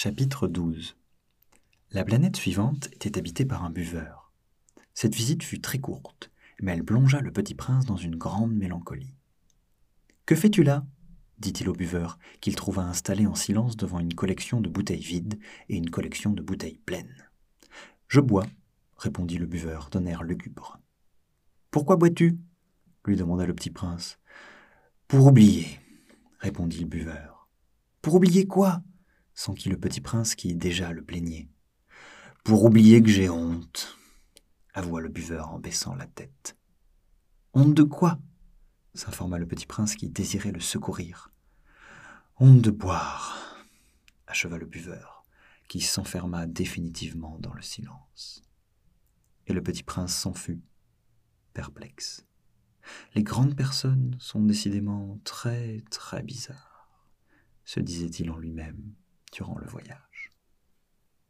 Chapitre 12 La planète suivante était habitée par un buveur. Cette visite fut très courte, mais elle plongea le petit prince dans une grande mélancolie. Que fais-tu là? dit-il au buveur, qu'il trouva installé en silence devant une collection de bouteilles vides et une collection de bouteilles pleines. Je bois, répondit le buveur d'un air lugubre. Pourquoi bois-tu? lui demanda le petit prince. Pour oublier, répondit le buveur. Pour oublier quoi? S'enquit le petit prince qui déjà le plaignait. Pour oublier que j'ai honte, avoua le buveur en baissant la tête. Honte de quoi? s'informa le petit prince qui désirait le secourir. Honte de boire, acheva le buveur, qui s'enferma définitivement dans le silence. Et le petit prince s'en fut, perplexe. Les grandes personnes sont décidément très très bizarres, se disait-il en lui-même durant le voyage.